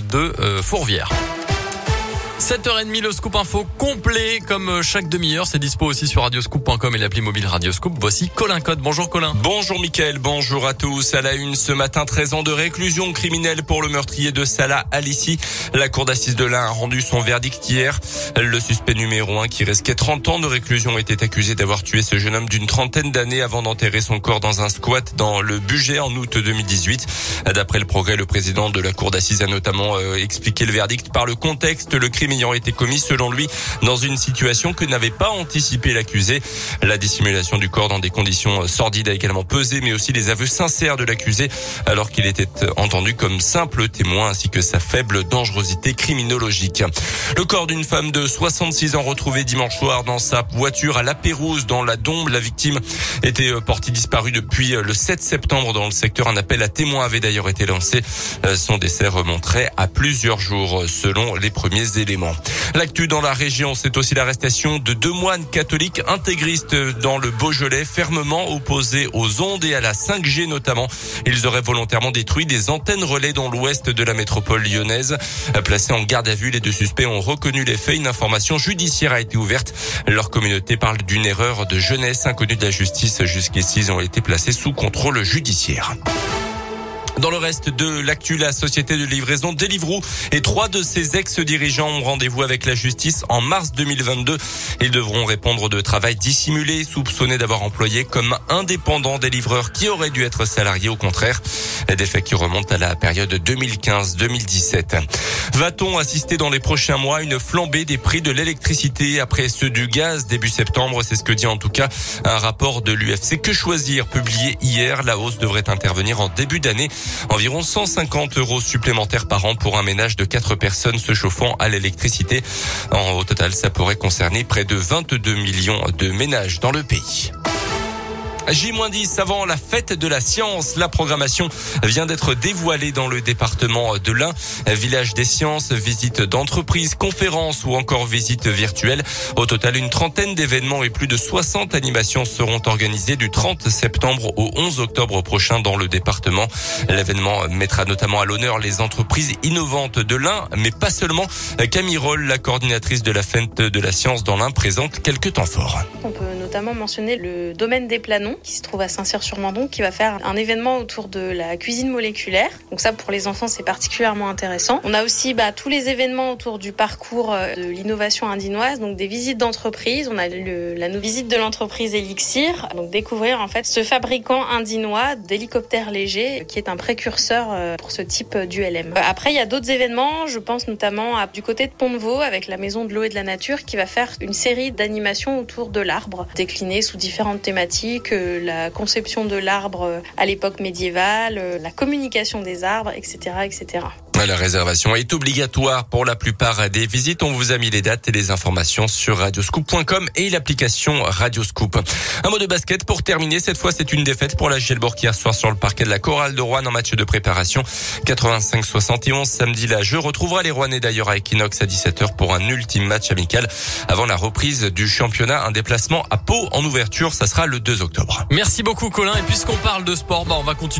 de euh, Fourvière. 7h30, le scoop info complet comme euh, chaque demi-heure. C'est dispo aussi sur radioscoop.com et l'appli mobile Radioscoop. Voici Colin Code. Bonjour Colin. Bonjour Mickaël, bonjour à tous. À la une ce matin, 13 ans de réclusion criminelle pour le meurtrier de Salah Alissi. La cour d'assises de l'Ain a rendu son verdict hier. Le suspect numéro 1 qui risquait 30 ans de réclusion était accusé d'avoir tué ce jeune homme d'une trentaine d'années avant d'enterrer son corps dans un squat dans le budget en août 2018. D'après le progrès, le président de la cour d'assises a notamment euh, expliqué le verdict par le contexte. Le crime ayant été commis selon lui dans une situation que n'avait pas anticipé l'accusé. La dissimulation du corps dans des conditions sordides a également pesé, mais aussi les aveux sincères de l'accusé alors qu'il était entendu comme simple témoin ainsi que sa faible dangerosité criminologique. Le corps d'une femme de 66 ans retrouvé dimanche soir dans sa voiture à La Pérouse dans la Dombe. La victime était portée disparue depuis le 7 septembre dans le secteur. Un appel à témoins avait d'ailleurs été lancé. Son décès remonterait à plusieurs jours selon les premiers éléments. L'actu dans la région, c'est aussi l'arrestation de deux moines catholiques intégristes dans le Beaujolais, fermement opposés aux ondes et à la 5G notamment. Ils auraient volontairement détruit des antennes relais dans l'ouest de la métropole lyonnaise. Placés en garde à vue, les deux suspects ont reconnu les faits. Une information judiciaire a été ouverte. Leur communauté parle d'une erreur de jeunesse inconnue de la justice. Jusqu'ici, ils ont été placés sous contrôle judiciaire. Dans le reste de l'actu, la société de livraison Deliveroo et trois de ses ex-dirigeants ont rendez-vous avec la justice en mars 2022. Ils devront répondre de travail dissimulé, soupçonnés d'avoir employé comme indépendants des livreurs qui auraient dû être salariés au contraire. Des faits qui remontent à la période 2015-2017. Va-t-on assister dans les prochains mois à une flambée des prix de l'électricité après ceux du gaz début septembre? C'est ce que dit en tout cas un rapport de l'UFC Que choisir publié hier. La hausse devrait intervenir en début d'année. Environ 150 euros supplémentaires par an pour un ménage de 4 personnes se chauffant à l'électricité. En, au total, ça pourrait concerner près de 22 millions de ménages dans le pays. J-10 avant la fête de la science. La programmation vient d'être dévoilée dans le département de l'Ain. Village des sciences, visite d'entreprise, conférences ou encore visites virtuelles. Au total, une trentaine d'événements et plus de 60 animations seront organisées du 30 septembre au 11 octobre prochain dans le département. L'événement mettra notamment à l'honneur les entreprises innovantes de l'Ain, mais pas seulement. Camille Roll, la coordinatrice de la fête de la science dans l'Ain, présente quelques temps forts. Notamment mentionner le domaine des planons qui se trouve à Saint-Cyr-sur-Mandon, qui va faire un événement autour de la cuisine moléculaire. Donc ça, pour les enfants, c'est particulièrement intéressant. On a aussi bah, tous les événements autour du parcours euh, de l'innovation indinoise, donc des visites d'entreprise. On a la visite de l'entreprise Elixir, donc découvrir en fait ce fabricant indinois d'hélicoptères légers, qui est un précurseur euh, pour ce type d'ULM. Euh, après, il y a d'autres événements. Je pense notamment à, du côté de Pont-de-Vaux, avec la Maison de l'eau et de la nature, qui va faire une série d'animations autour de l'arbre, déclinées sous différentes thématiques la conception de l'arbre à l'époque médiévale, la communication des arbres, etc., etc. La réservation est obligatoire pour la plupart des visites. On vous a mis les dates et les informations sur radioscoop.com et l'application Radioscoop. Un mot de basket pour terminer. Cette fois, c'est une défaite pour la Gielbourg hier soir sur le parquet de la Chorale de Rouen en match de préparation. 85-71 samedi. Là, je retrouvera les Rouennais d'ailleurs à Equinox à 17h pour un ultime match amical avant la reprise du championnat. Un déplacement à Pau en ouverture. Ça sera le 2 octobre. Merci beaucoup, Colin. Et puisqu'on parle de sport, bah, on va continuer.